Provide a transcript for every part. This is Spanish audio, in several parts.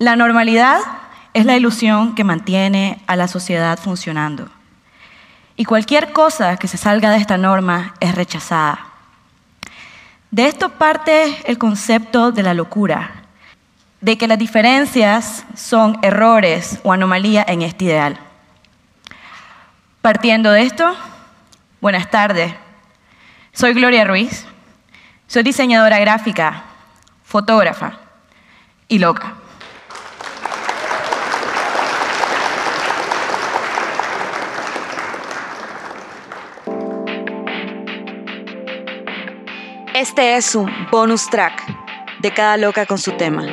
La normalidad es la ilusión que mantiene a la sociedad funcionando. Y cualquier cosa que se salga de esta norma es rechazada. De esto parte el concepto de la locura, de que las diferencias son errores o anomalías en este ideal. Partiendo de esto, buenas tardes. Soy Gloria Ruiz. Soy diseñadora gráfica, fotógrafa y loca. Este es un bonus track de cada loca con su tema.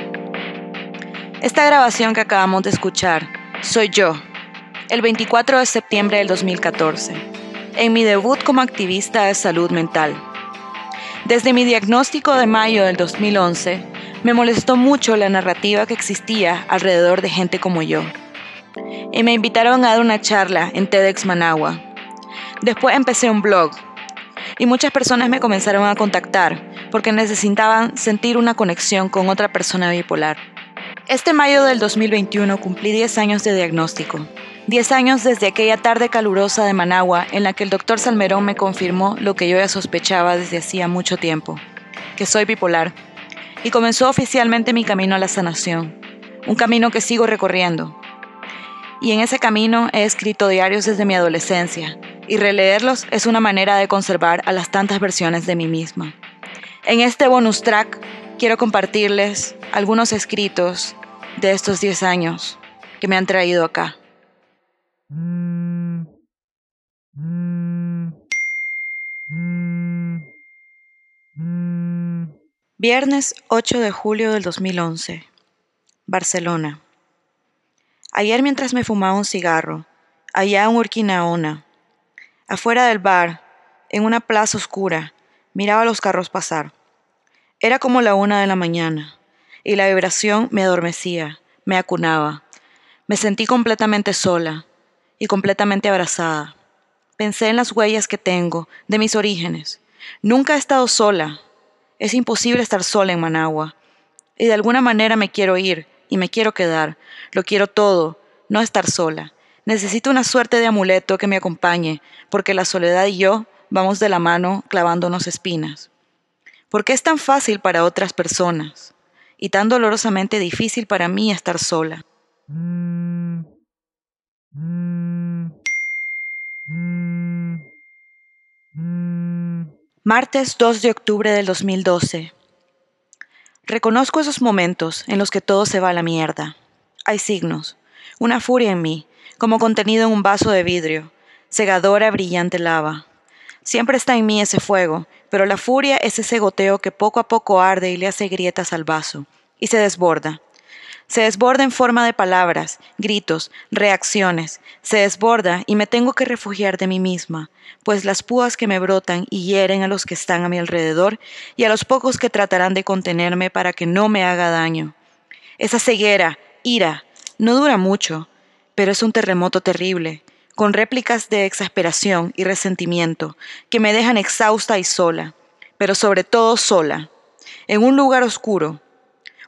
Esta grabación que acabamos de escuchar soy yo, el 24 de septiembre del 2014, en mi debut como activista de salud mental. Desde mi diagnóstico de mayo del 2011, me molestó mucho la narrativa que existía alrededor de gente como yo. Y me invitaron a dar una charla en TEDx Managua. Después empecé un blog y muchas personas me comenzaron a contactar porque necesitaban sentir una conexión con otra persona bipolar. Este mayo del 2021 cumplí 10 años de diagnóstico. 10 años desde aquella tarde calurosa de Managua en la que el doctor Salmerón me confirmó lo que yo ya sospechaba desde hacía mucho tiempo, que soy bipolar. Y comenzó oficialmente mi camino a la sanación, un camino que sigo recorriendo. Y en ese camino he escrito diarios desde mi adolescencia, y releerlos es una manera de conservar a las tantas versiones de mí misma. En este bonus track quiero compartirles algunos escritos de estos 10 años que me han traído acá. Viernes 8 de julio del 2011. Barcelona. Ayer mientras me fumaba un cigarro, allá en Urquinaona, Afuera del bar, en una plaza oscura, miraba los carros pasar. Era como la una de la mañana, y la vibración me adormecía, me acunaba. Me sentí completamente sola y completamente abrazada. Pensé en las huellas que tengo, de mis orígenes. Nunca he estado sola. Es imposible estar sola en Managua. Y de alguna manera me quiero ir y me quiero quedar. Lo quiero todo, no estar sola. Necesito una suerte de amuleto que me acompañe, porque la soledad y yo vamos de la mano clavándonos espinas. ¿Por qué es tan fácil para otras personas y tan dolorosamente difícil para mí estar sola? Martes 2 de octubre del 2012. Reconozco esos momentos en los que todo se va a la mierda. Hay signos, una furia en mí, como contenido en un vaso de vidrio, cegadora, brillante lava. Siempre está en mí ese fuego, pero la furia es ese goteo que poco a poco arde y le hace grietas al vaso, y se desborda. Se desborda en forma de palabras, gritos, reacciones, se desborda y me tengo que refugiar de mí misma, pues las púas que me brotan y hieren a los que están a mi alrededor y a los pocos que tratarán de contenerme para que no me haga daño. Esa ceguera, ira, no dura mucho, pero es un terremoto terrible, con réplicas de exasperación y resentimiento que me dejan exhausta y sola, pero sobre todo sola, en un lugar oscuro.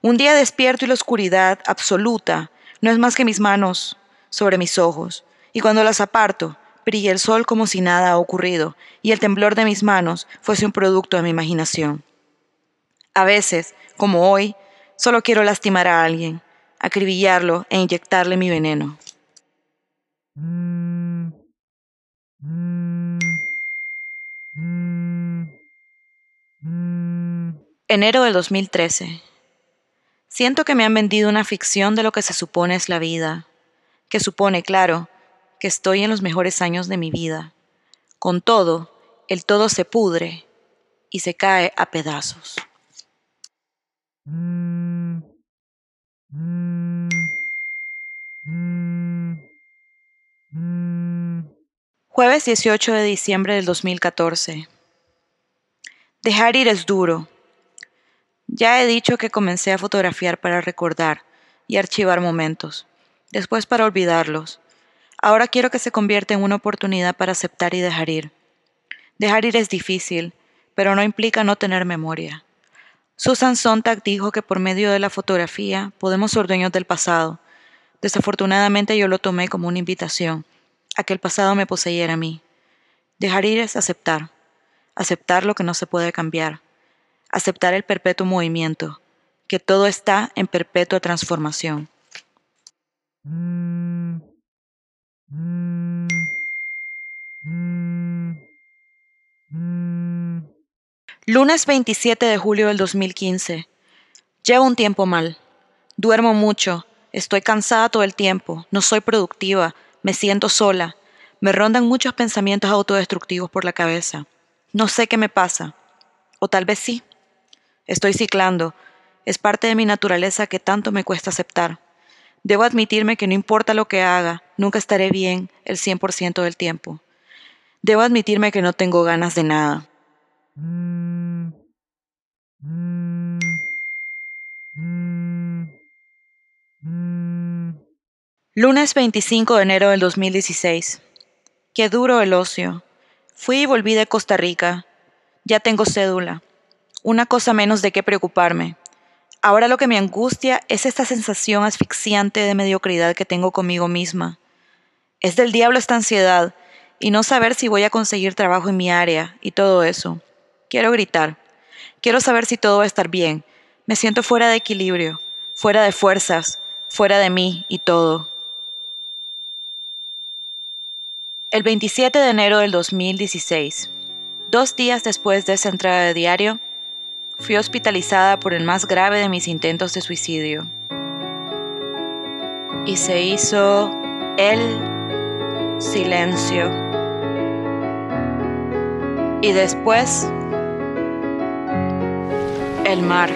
Un día despierto y la oscuridad absoluta no es más que mis manos sobre mis ojos, y cuando las aparto, brilla el sol como si nada ha ocurrido, y el temblor de mis manos fuese un producto de mi imaginación. A veces, como hoy, solo quiero lastimar a alguien, acribillarlo e inyectarle mi veneno. Enero del 2013. Siento que me han vendido una ficción de lo que se supone es la vida, que supone, claro, que estoy en los mejores años de mi vida. Con todo, el todo se pudre y se cae a pedazos. Jueves 18 de diciembre del 2014. Dejar ir es duro. Ya he dicho que comencé a fotografiar para recordar y archivar momentos, después para olvidarlos. Ahora quiero que se convierta en una oportunidad para aceptar y dejar ir. Dejar ir es difícil, pero no implica no tener memoria. Susan Sontag dijo que por medio de la fotografía podemos ser dueños del pasado. Desafortunadamente yo lo tomé como una invitación a que el pasado me poseyera a mí. Dejar ir es aceptar, aceptar lo que no se puede cambiar, aceptar el perpetuo movimiento, que todo está en perpetua transformación. Lunes 27 de julio del 2015. Llevo un tiempo mal. Duermo mucho, estoy cansada todo el tiempo, no soy productiva, me siento sola, me rondan muchos pensamientos autodestructivos por la cabeza. No sé qué me pasa. O tal vez sí. Estoy ciclando. Es parte de mi naturaleza que tanto me cuesta aceptar. Debo admitirme que no importa lo que haga, nunca estaré bien el 100% del tiempo. Debo admitirme que no tengo ganas de nada. Lunes 25 de enero del 2016. Qué duro el ocio. Fui y volví de Costa Rica. Ya tengo cédula. Una cosa menos de qué preocuparme. Ahora lo que me angustia es esta sensación asfixiante de mediocridad que tengo conmigo misma. Es del diablo esta ansiedad y no saber si voy a conseguir trabajo en mi área y todo eso. Quiero gritar. Quiero saber si todo va a estar bien. Me siento fuera de equilibrio, fuera de fuerzas, fuera de mí y todo. El 27 de enero del 2016, dos días después de esa entrada de diario, fui hospitalizada por el más grave de mis intentos de suicidio. Y se hizo el silencio. Y después, el mar.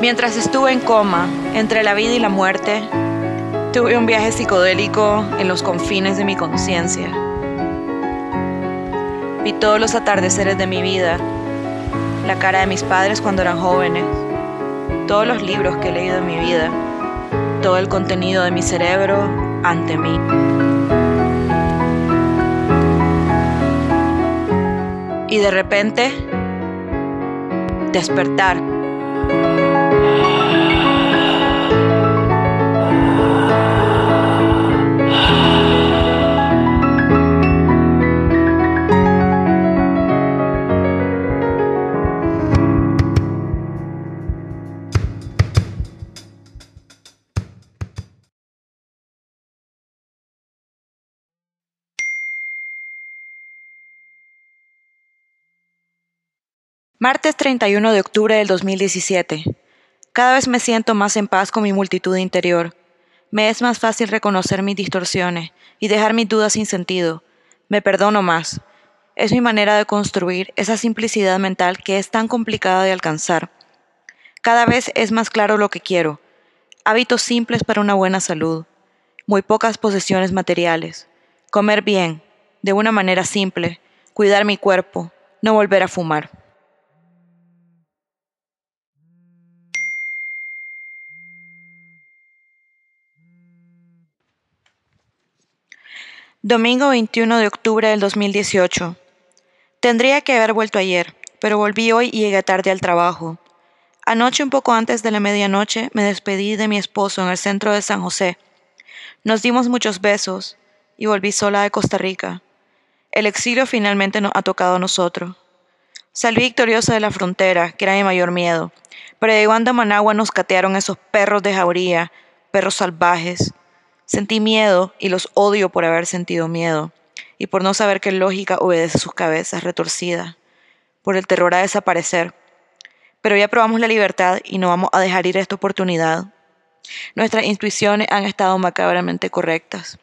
Mientras estuve en coma, entre la vida y la muerte, Tuve un viaje psicodélico en los confines de mi conciencia. Vi todos los atardeceres de mi vida, la cara de mis padres cuando eran jóvenes, todos los libros que he leído en mi vida, todo el contenido de mi cerebro ante mí. Y de repente, despertar. Martes 31 de octubre del 2017. Cada vez me siento más en paz con mi multitud interior. Me es más fácil reconocer mis distorsiones y dejar mis dudas sin sentido. Me perdono más. Es mi manera de construir esa simplicidad mental que es tan complicada de alcanzar. Cada vez es más claro lo que quiero. Hábitos simples para una buena salud. Muy pocas posesiones materiales. Comer bien, de una manera simple. Cuidar mi cuerpo. No volver a fumar. Domingo 21 de octubre del 2018. Tendría que haber vuelto ayer, pero volví hoy y llegué tarde al trabajo. Anoche, un poco antes de la medianoche, me despedí de mi esposo en el centro de San José. Nos dimos muchos besos y volví sola de Costa Rica. El exilio finalmente nos ha tocado a nosotros. Salí victoriosa de la frontera, que era mi mayor miedo, pero llegando a Managua nos catearon esos perros de jauría, perros salvajes, Sentí miedo y los odio por haber sentido miedo y por no saber qué lógica obedece sus cabezas retorcidas, por el terror a desaparecer. Pero ya probamos la libertad y no vamos a dejar ir esta oportunidad. Nuestras intuiciones han estado macabramente correctas.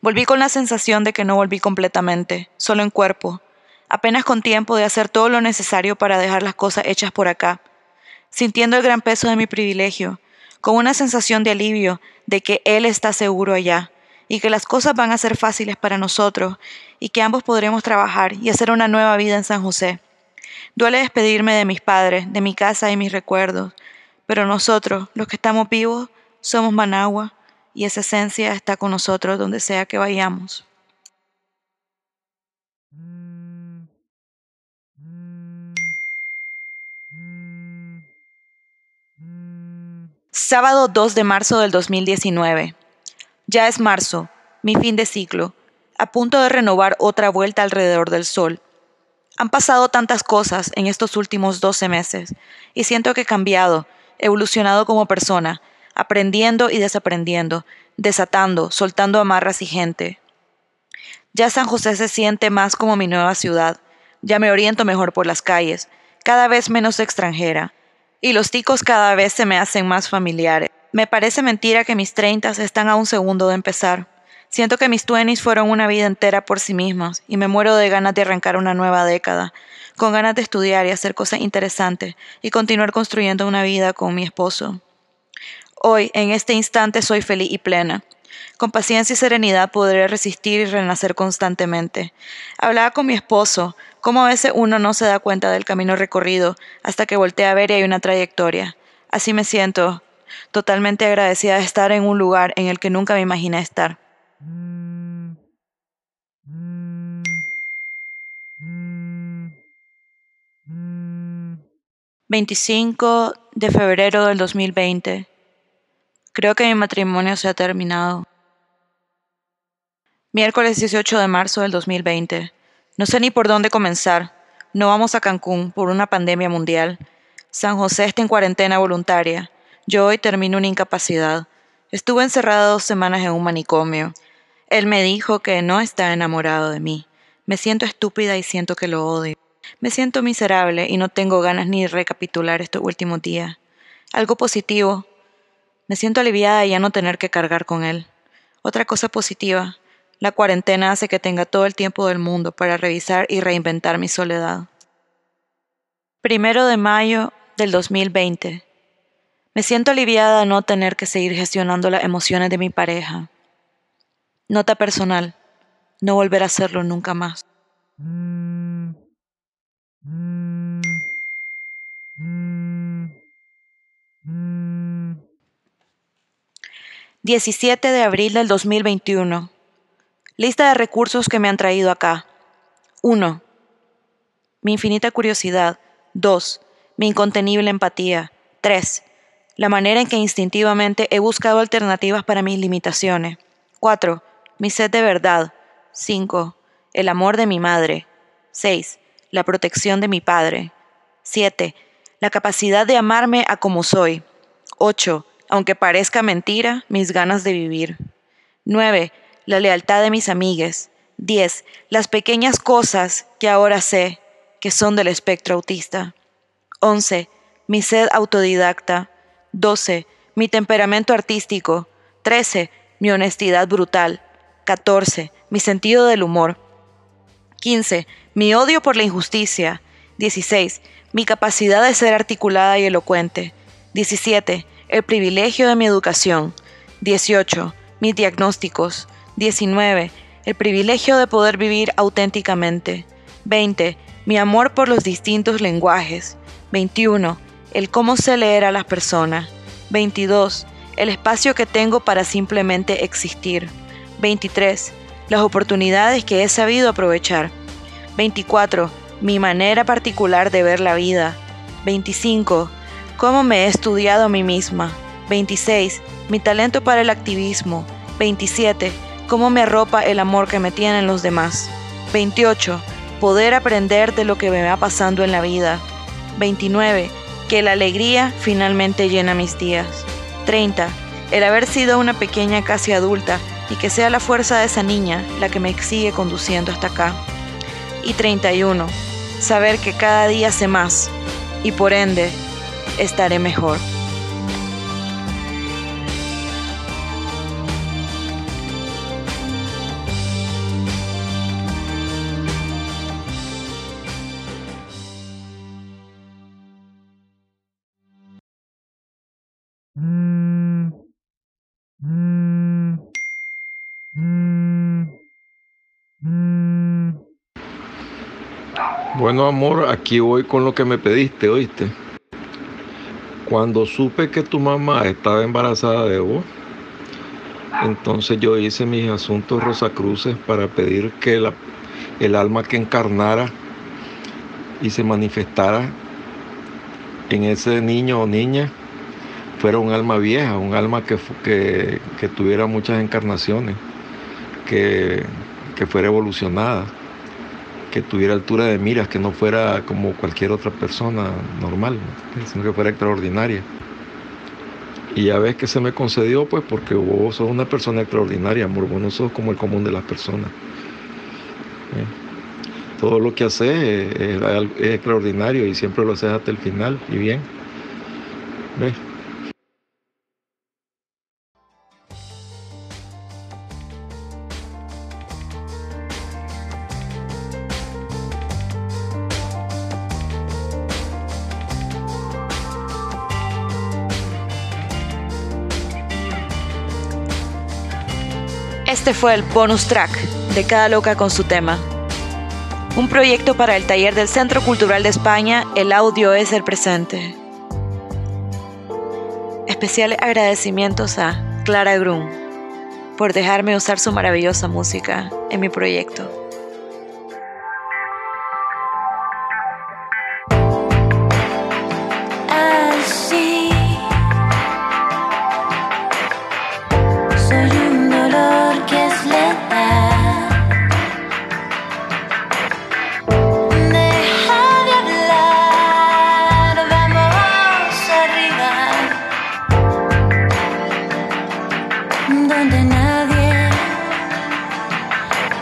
Volví con la sensación de que no volví completamente, solo en cuerpo, apenas con tiempo de hacer todo lo necesario para dejar las cosas hechas por acá, sintiendo el gran peso de mi privilegio, con una sensación de alivio de que Él está seguro allá y que las cosas van a ser fáciles para nosotros y que ambos podremos trabajar y hacer una nueva vida en San José. Duele despedirme de mis padres, de mi casa y mis recuerdos, pero nosotros, los que estamos vivos, somos Managua y esa esencia está con nosotros donde sea que vayamos. Sábado 2 de marzo del 2019. Ya es marzo, mi fin de ciclo, a punto de renovar otra vuelta alrededor del sol. Han pasado tantas cosas en estos últimos 12 meses y siento que he cambiado, evolucionado como persona, aprendiendo y desaprendiendo, desatando, soltando amarras y gente. Ya San José se siente más como mi nueva ciudad, ya me oriento mejor por las calles, cada vez menos extranjera, y los ticos cada vez se me hacen más familiares. Me parece mentira que mis treintas están a un segundo de empezar. Siento que mis twenties fueron una vida entera por sí mismas y me muero de ganas de arrancar una nueva década, con ganas de estudiar y hacer cosas interesantes y continuar construyendo una vida con mi esposo. Hoy, en este instante, soy feliz y plena. Con paciencia y serenidad podré resistir y renacer constantemente. Hablaba con mi esposo, cómo a veces uno no se da cuenta del camino recorrido hasta que voltea a ver y hay una trayectoria. Así me siento, totalmente agradecida de estar en un lugar en el que nunca me imaginé estar. 25 de febrero del 2020. Creo que mi matrimonio se ha terminado. Miércoles 18 de marzo del 2020. No sé ni por dónde comenzar. No vamos a Cancún por una pandemia mundial. San José está en cuarentena voluntaria. Yo hoy termino una incapacidad. Estuve encerrada dos semanas en un manicomio. Él me dijo que no está enamorado de mí. Me siento estúpida y siento que lo odio. Me siento miserable y no tengo ganas ni de recapitular estos últimos días. Algo positivo. Me siento aliviada de ya no tener que cargar con él. Otra cosa positiva. La cuarentena hace que tenga todo el tiempo del mundo para revisar y reinventar mi soledad. Primero de mayo del 2020. Me siento aliviada de no tener que seguir gestionando las emociones de mi pareja. Nota personal, no volver a hacerlo nunca más. 17 de abril del 2021. Lista de recursos que me han traído acá. 1. Mi infinita curiosidad. 2. Mi incontenible empatía. 3 la manera en que instintivamente he buscado alternativas para mis limitaciones. 4. Mi sed de verdad. 5. El amor de mi madre. 6. La protección de mi padre. 7. La capacidad de amarme a como soy. 8. Aunque parezca mentira, mis ganas de vivir. 9. La lealtad de mis amigues. 10. Las pequeñas cosas que ahora sé que son del espectro autista. 11. Mi sed autodidacta. 12. Mi temperamento artístico. 13. Mi honestidad brutal. 14. Mi sentido del humor. 15. Mi odio por la injusticia. 16. Mi capacidad de ser articulada y elocuente. 17. El privilegio de mi educación. 18. Mis diagnósticos. 19. El privilegio de poder vivir auténticamente. 20. Mi amor por los distintos lenguajes. 21 el cómo sé leer a las personas. 22. El espacio que tengo para simplemente existir. 23. Las oportunidades que he sabido aprovechar. 24. Mi manera particular de ver la vida. 25. Cómo me he estudiado a mí misma. 26. Mi talento para el activismo. 27. Cómo me arropa el amor que me tienen los demás. 28. Poder aprender de lo que me va pasando en la vida. 29 que la alegría finalmente llena mis días. 30. El haber sido una pequeña casi adulta y que sea la fuerza de esa niña la que me sigue conduciendo hasta acá. Y 31. Saber que cada día sé más y por ende estaré mejor. Bueno, amor, aquí voy con lo que me pediste, ¿oíste? Cuando supe que tu mamá estaba embarazada de vos, entonces yo hice mis asuntos rosacruces para pedir que el alma que encarnara y se manifestara en ese niño o niña fuera un alma vieja, un alma que, que, que tuviera muchas encarnaciones, que, que fuera evolucionada, que tuviera altura de miras, que no fuera como cualquier otra persona normal, sino que fuera extraordinaria. Y ya ves que se me concedió, pues porque vos sos una persona extraordinaria, amor, vos no sos como el común de las personas. ¿Eh? Todo lo que haces es, extraordinario y siempre lo haces hasta el final y bien. ¿Ves? Fue el bonus track de Cada Loca con su tema. Un proyecto para el taller del Centro Cultural de España, El Audio es el Presente. Especiales agradecimientos a Clara Grun por dejarme usar su maravillosa música en mi proyecto. donde nadie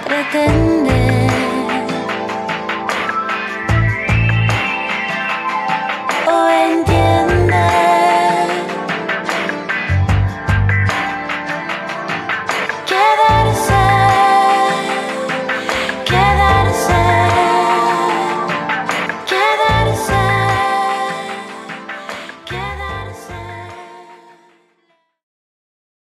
pretende.